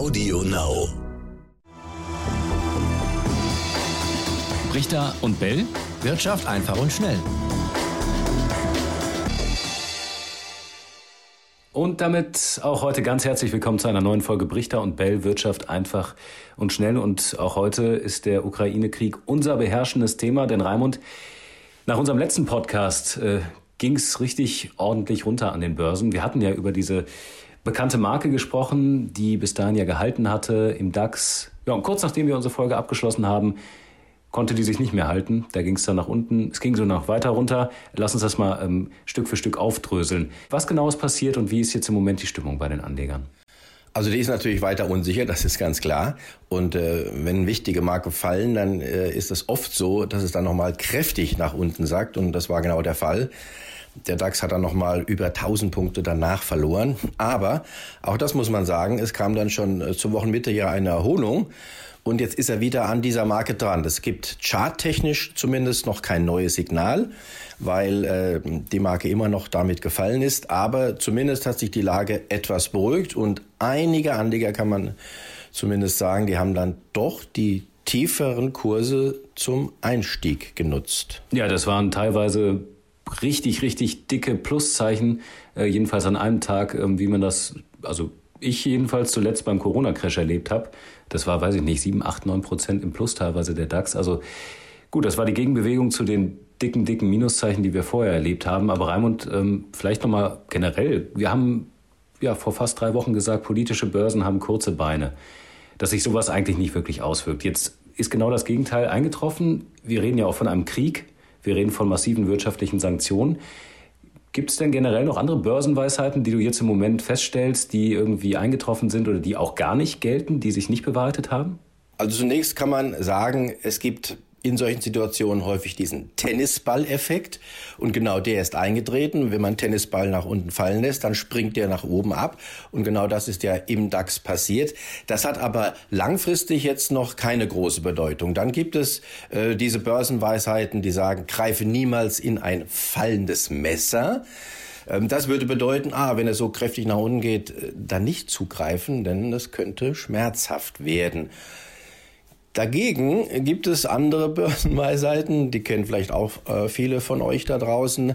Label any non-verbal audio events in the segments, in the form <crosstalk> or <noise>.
Audio Now. Brichter und Bell. Wirtschaft einfach und schnell. Und damit auch heute ganz herzlich willkommen zu einer neuen Folge Brichter und Bell Wirtschaft einfach und schnell. Und auch heute ist der Ukraine-Krieg unser beherrschendes Thema, denn Raimund, nach unserem letzten Podcast äh, ging es richtig ordentlich runter an den Börsen. Wir hatten ja über diese bekannte Marke gesprochen, die bis dahin ja gehalten hatte im DAX. Ja, und kurz nachdem wir unsere Folge abgeschlossen haben, konnte die sich nicht mehr halten. Da ging es dann nach unten. Es ging so noch weiter runter. Lass uns das mal ähm, Stück für Stück aufdröseln. Was genau ist passiert und wie ist jetzt im Moment die Stimmung bei den Anlegern? Also die ist natürlich weiter unsicher, das ist ganz klar. Und äh, wenn wichtige Marken fallen, dann äh, ist es oft so, dass es dann nochmal kräftig nach unten sagt. Und das war genau der Fall. Der DAX hat dann nochmal über 1000 Punkte danach verloren. Aber auch das muss man sagen, es kam dann schon äh, zur Wochenmitte ja eine Erholung. Und jetzt ist er wieder an dieser Marke dran. Es gibt charttechnisch zumindest noch kein neues Signal, weil äh, die Marke immer noch damit gefallen ist. Aber zumindest hat sich die Lage etwas beruhigt und einige Anleger kann man zumindest sagen, die haben dann doch die tieferen Kurse zum Einstieg genutzt. Ja, das waren teilweise richtig, richtig dicke Pluszeichen, äh, jedenfalls an einem Tag, äh, wie man das, also ich jedenfalls zuletzt beim Corona-Crash erlebt habe. Das war, weiß ich nicht, 7, 8, 9 Prozent im Plus teilweise der DAX. Also gut, das war die Gegenbewegung zu den dicken, dicken Minuszeichen, die wir vorher erlebt haben. Aber Raimund, ähm, vielleicht nochmal generell. Wir haben ja vor fast drei Wochen gesagt, politische Börsen haben kurze Beine. Dass sich sowas eigentlich nicht wirklich auswirkt. Jetzt ist genau das Gegenteil eingetroffen. Wir reden ja auch von einem Krieg. Wir reden von massiven wirtschaftlichen Sanktionen. Gibt es denn generell noch andere Börsenweisheiten, die du jetzt im Moment feststellst, die irgendwie eingetroffen sind oder die auch gar nicht gelten, die sich nicht bewahrheitet haben? Also zunächst kann man sagen, es gibt in solchen Situationen häufig diesen Tennisball-Effekt. Und genau der ist eingetreten. Wenn man Tennisball nach unten fallen lässt, dann springt der nach oben ab. Und genau das ist ja im DAX passiert. Das hat aber langfristig jetzt noch keine große Bedeutung. Dann gibt es äh, diese Börsenweisheiten, die sagen, greife niemals in ein fallendes Messer. Ähm, das würde bedeuten, ah, wenn es so kräftig nach unten geht, äh, dann nicht zugreifen, denn es könnte schmerzhaft werden. Dagegen gibt es andere Börsenweisheiten, die kennen vielleicht auch äh, viele von euch da draußen.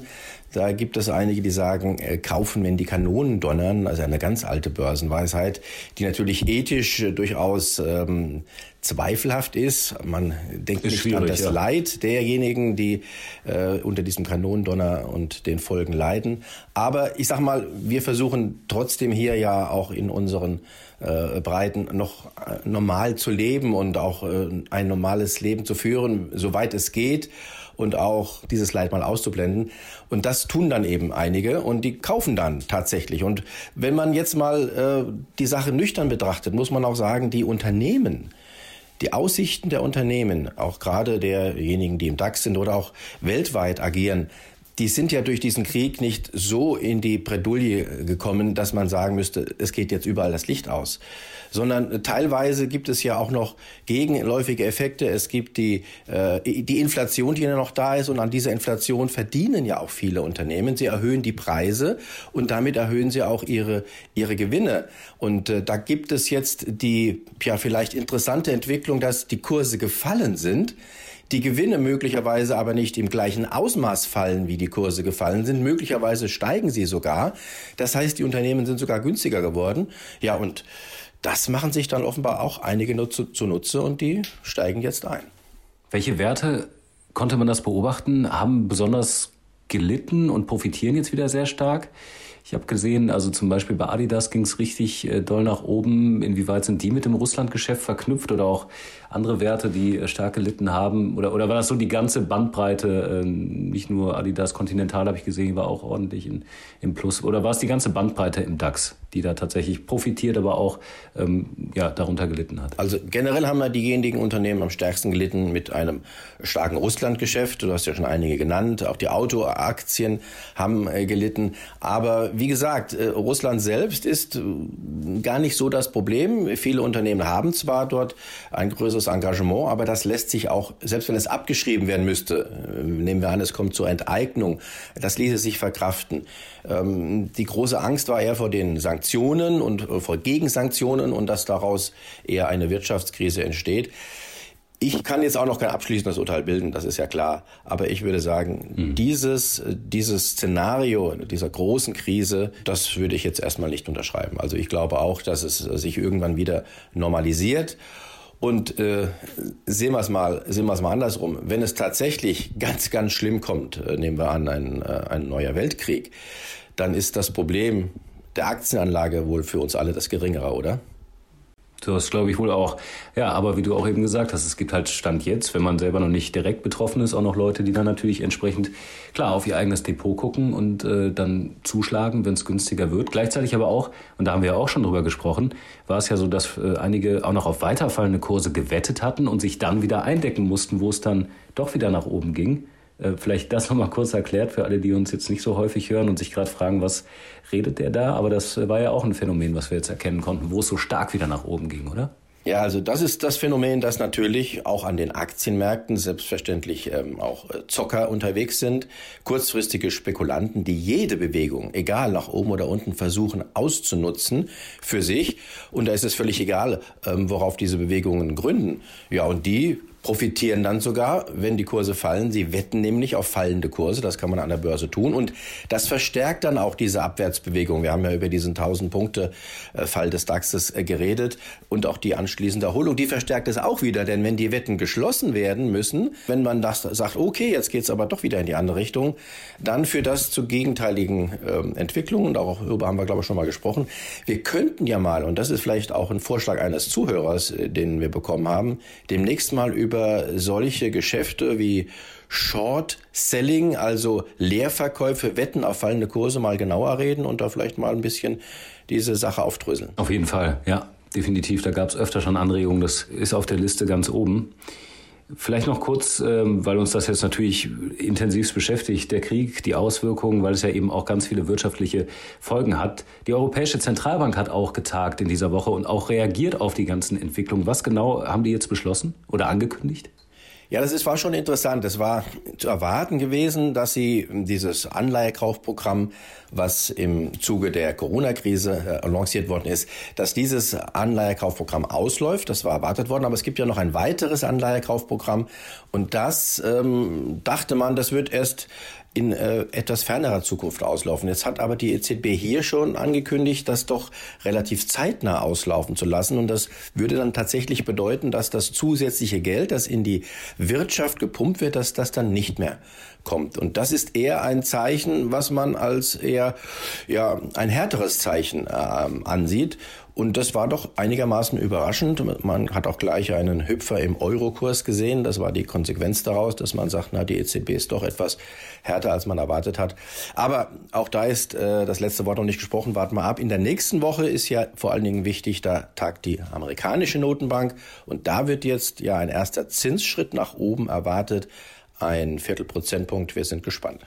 Da gibt es einige, die sagen, äh, kaufen, wenn die Kanonen donnern, also eine ganz alte Börsenweisheit, die natürlich ethisch äh, durchaus ähm, zweifelhaft ist. Man denkt ist nicht an das ja. Leid derjenigen, die äh, unter diesem Kanonendonner und den Folgen leiden. Aber ich sag mal, wir versuchen trotzdem hier ja auch in unseren äh, Breiten noch äh, normal zu leben und auch äh, ein normales Leben zu führen, soweit es geht und auch dieses Leid mal auszublenden. Und das tun dann eben einige und die kaufen dann tatsächlich. Und wenn man jetzt mal äh, die Sache nüchtern betrachtet, muss man auch sagen, die Unternehmen, die Aussichten der Unternehmen, auch gerade derjenigen, die im DAX sind oder auch weltweit agieren, die sind ja durch diesen Krieg nicht so in die Bredouille gekommen, dass man sagen müsste, es geht jetzt überall das Licht aus. Sondern teilweise gibt es ja auch noch gegenläufige Effekte. Es gibt die, äh, die Inflation, die ja noch da ist. Und an dieser Inflation verdienen ja auch viele Unternehmen. Sie erhöhen die Preise und damit erhöhen sie auch ihre, ihre Gewinne. Und äh, da gibt es jetzt die ja vielleicht interessante Entwicklung, dass die Kurse gefallen sind die Gewinne möglicherweise aber nicht im gleichen Ausmaß fallen, wie die Kurse gefallen sind. Möglicherweise steigen sie sogar. Das heißt, die Unternehmen sind sogar günstiger geworden. Ja, und das machen sich dann offenbar auch einige Nutze, zunutze und die steigen jetzt ein. Welche Werte konnte man das beobachten? Haben besonders gelitten und profitieren jetzt wieder sehr stark? Ich habe gesehen, also zum Beispiel bei Adidas ging es richtig äh, doll nach oben. Inwieweit sind die mit dem Russlandgeschäft verknüpft oder auch andere Werte, die äh, stark gelitten haben? Oder, oder war das so die ganze Bandbreite? Äh, nicht nur Adidas Continental habe ich gesehen, war auch ordentlich in, im Plus. Oder war es die ganze Bandbreite im DAX, die da tatsächlich profitiert, aber auch ähm, ja, darunter gelitten hat? Also generell haben ja diejenigen Unternehmen am stärksten gelitten mit einem starken Russlandgeschäft. Du hast ja schon einige genannt. Auch die Autoaktien haben äh, gelitten. Aber wie gesagt, äh, Russland selbst ist äh, gar nicht so das Problem. Viele Unternehmen haben zwar dort ein größeres Engagement, aber das lässt sich auch, selbst wenn es abgeschrieben werden müsste, äh, nehmen wir an, es kommt zur Enteignung, das ließe sich verkraften. Ähm, die große Angst war eher vor den Sanktionen und vor Gegensanktionen und dass daraus eher eine Wirtschaftskrise entsteht. Ich kann jetzt auch noch kein abschließendes Urteil bilden, das ist ja klar. Aber ich würde sagen, mhm. dieses, dieses Szenario dieser großen Krise, das würde ich jetzt erstmal nicht unterschreiben. Also ich glaube auch, dass es sich irgendwann wieder normalisiert. Und äh, sehen wir es mal, sehen wir es mal andersrum. Wenn es tatsächlich ganz, ganz schlimm kommt, äh, nehmen wir an, ein, äh, ein neuer Weltkrieg, dann ist das Problem der Aktienanlage wohl für uns alle das geringere, oder? Das glaube ich wohl auch. Ja, aber wie du auch eben gesagt hast, es gibt halt Stand jetzt, wenn man selber noch nicht direkt betroffen ist, auch noch Leute, die dann natürlich entsprechend klar auf ihr eigenes Depot gucken und äh, dann zuschlagen, wenn es günstiger wird. Gleichzeitig aber auch, und da haben wir ja auch schon drüber gesprochen, war es ja so, dass äh, einige auch noch auf weiterfallende Kurse gewettet hatten und sich dann wieder eindecken mussten, wo es dann doch wieder nach oben ging. Äh, vielleicht das nochmal kurz erklärt für alle, die uns jetzt nicht so häufig hören und sich gerade fragen, was redet der da? Aber das war ja auch ein Phänomen, was wir jetzt erkennen konnten, wo es so stark wieder nach oben ging, oder? Ja, also das ist das Phänomen, dass natürlich auch an den Aktienmärkten selbstverständlich ähm, auch äh, Zocker unterwegs sind, kurzfristige Spekulanten, die jede Bewegung, egal nach oben oder unten, versuchen auszunutzen für sich. Und da ist es völlig egal, ähm, worauf diese Bewegungen gründen. Ja, und die profitieren dann sogar, wenn die Kurse fallen. Sie wetten nämlich auf fallende Kurse. Das kann man an der Börse tun. Und das verstärkt dann auch diese Abwärtsbewegung. Wir haben ja über diesen 1000 Punkte Fall des DAXes äh, geredet und auch die anschließende Erholung. Die verstärkt es auch wieder. Denn wenn die Wetten geschlossen werden müssen, wenn man das sagt, okay, jetzt geht's aber doch wieder in die andere Richtung, dann führt das zu gegenteiligen äh, Entwicklungen. Und auch darüber haben wir, glaube ich, schon mal gesprochen. Wir könnten ja mal, und das ist vielleicht auch ein Vorschlag eines Zuhörers, äh, den wir bekommen haben, demnächst mal über über solche Geschäfte wie Short Selling, also Leerverkäufe, Wetten auf fallende Kurse mal genauer reden und da vielleicht mal ein bisschen diese Sache aufdröseln. Auf jeden Fall, ja, definitiv. Da gab es öfter schon Anregungen. Das ist auf der Liste ganz oben. Vielleicht noch kurz, ähm, weil uns das jetzt natürlich intensivst beschäftigt, der Krieg, die Auswirkungen, weil es ja eben auch ganz viele wirtschaftliche Folgen hat. Die Europäische Zentralbank hat auch getagt in dieser Woche und auch reagiert auf die ganzen Entwicklungen. Was genau haben die jetzt beschlossen oder angekündigt? Ja, das ist, war schon interessant. Es war zu erwarten gewesen, dass sie dieses Anleihekaufprogramm, was im Zuge der Corona-Krise äh, lanciert worden ist, dass dieses Anleihekaufprogramm ausläuft. Das war erwartet worden. Aber es gibt ja noch ein weiteres Anleihekaufprogramm. Und das ähm, dachte man, das wird erst in äh, etwas fernerer Zukunft auslaufen. Jetzt hat aber die EZB hier schon angekündigt, das doch relativ zeitnah auslaufen zu lassen. Und das würde dann tatsächlich bedeuten, dass das zusätzliche Geld, das in die Wirtschaft gepumpt wird, dass das dann nicht mehr kommt. Und das ist eher ein Zeichen, was man als eher ja ein härteres Zeichen äh, ansieht. Und das war doch einigermaßen überraschend. Man hat auch gleich einen Hüpfer im Eurokurs gesehen. Das war die Konsequenz daraus, dass man sagt, na, die EZB ist doch etwas härter, als man erwartet hat. Aber auch da ist äh, das letzte Wort noch nicht gesprochen. Warten wir ab. In der nächsten Woche ist ja vor allen Dingen wichtig, da tagt die amerikanische Notenbank. Und da wird jetzt ja ein erster Zinsschritt nach oben erwartet. Ein Viertelprozentpunkt. Wir sind gespannt.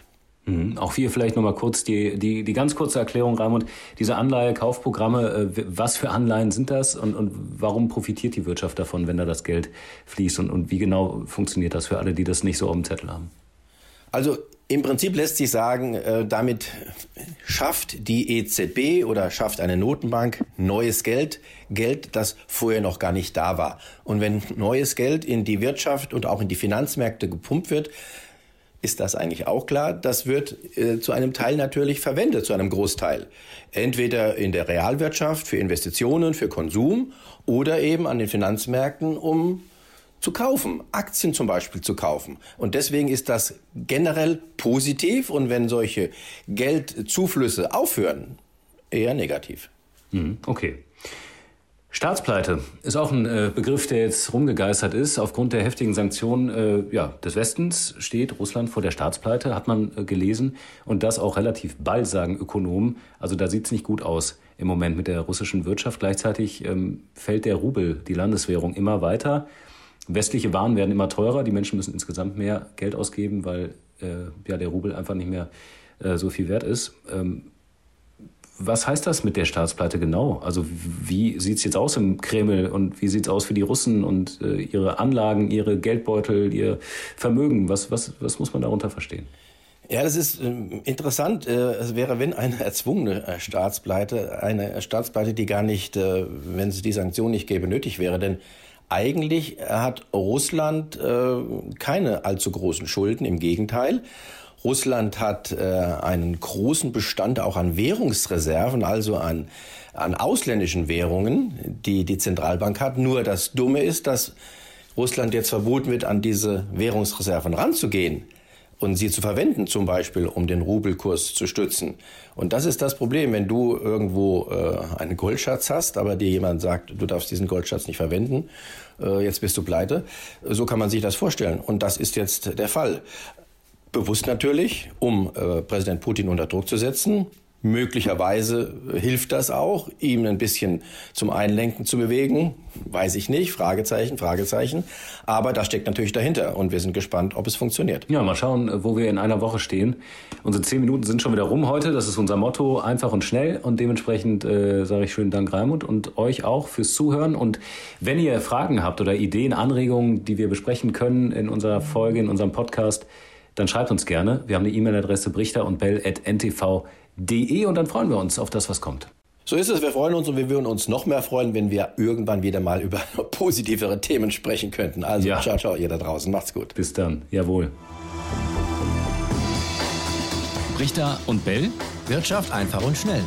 Mhm. Auch hier vielleicht nochmal kurz die, die, die ganz kurze Erklärung, Raimund. Diese Anleihekaufprogramme, äh, was für Anleihen sind das und, und warum profitiert die Wirtschaft davon, wenn da das Geld fließt und, und wie genau funktioniert das für alle, die das nicht so auf dem Zettel haben? Also im Prinzip lässt sich sagen, äh, damit schafft die EZB oder schafft eine Notenbank neues Geld, Geld, das vorher noch gar nicht da war. Und wenn neues Geld in die Wirtschaft und auch in die Finanzmärkte gepumpt wird, ist das eigentlich auch klar. Das wird äh, zu einem Teil natürlich verwendet, zu einem Großteil. Entweder in der Realwirtschaft für Investitionen, für Konsum oder eben an den Finanzmärkten, um zu kaufen, Aktien zum Beispiel zu kaufen. Und deswegen ist das generell positiv und wenn solche Geldzuflüsse aufhören, eher negativ. Mhm, okay. Staatspleite ist auch ein äh, Begriff, der jetzt rumgegeistert ist. Aufgrund der heftigen Sanktionen äh, ja, des Westens steht Russland vor der Staatspleite, hat man äh, gelesen. Und das auch relativ bald, sagen Ökonomen. Also da sieht es nicht gut aus im Moment mit der russischen Wirtschaft. Gleichzeitig ähm, fällt der Rubel, die Landeswährung, immer weiter. Westliche Waren werden immer teurer. Die Menschen müssen insgesamt mehr Geld ausgeben, weil äh, ja, der Rubel einfach nicht mehr äh, so viel wert ist. Ähm, was heißt das mit der Staatspleite genau? Also wie sieht es jetzt aus im Kreml und wie sieht es aus für die Russen und äh, ihre Anlagen, ihre Geldbeutel, ihr Vermögen? Was, was, was muss man darunter verstehen? Ja, das ist äh, interessant. Äh, es wäre, wenn eine erzwungene äh, Staatspleite, eine Staatspleite, die gar nicht, wenn es die Sanktionen nicht gäbe, nötig wäre. Denn eigentlich hat Russland keine allzu großen Schulden, im Gegenteil. Russland hat einen großen Bestand auch an Währungsreserven, also an, an ausländischen Währungen, die die Zentralbank hat. Nur das Dumme ist, dass Russland jetzt verboten wird, an diese Währungsreserven ranzugehen und sie zu verwenden, zum Beispiel, um den Rubelkurs zu stützen. Und das ist das Problem, wenn du irgendwo äh, einen Goldschatz hast, aber dir jemand sagt, du darfst diesen Goldschatz nicht verwenden, äh, jetzt bist du pleite. So kann man sich das vorstellen. Und das ist jetzt der Fall. Bewusst natürlich, um äh, Präsident Putin unter Druck zu setzen, Möglicherweise hilft das auch, ihm ein bisschen zum Einlenken zu bewegen. Weiß ich nicht. Fragezeichen, Fragezeichen. Aber das steckt natürlich dahinter und wir sind gespannt, ob es funktioniert. Ja, mal schauen, wo wir in einer Woche stehen. Unsere zehn Minuten sind schon wieder rum heute. Das ist unser Motto. Einfach und schnell. Und dementsprechend äh, sage ich schönen Dank, Raimund, und euch auch fürs Zuhören. Und wenn ihr Fragen habt oder Ideen, Anregungen, die wir besprechen können in unserer Folge, in unserem Podcast, dann schreibt uns gerne. Wir haben eine E-Mail-Adresse brichter und bell.ntv.de de und dann freuen wir uns auf das, was kommt. So ist es, wir freuen uns und wir würden uns noch mehr freuen, wenn wir irgendwann wieder mal über <laughs> positivere Themen sprechen könnten. Also ja. ciao, ciao, ihr da draußen. Macht's gut. Bis dann. Jawohl. Richter und Bell. Wirtschaft einfach und schnell.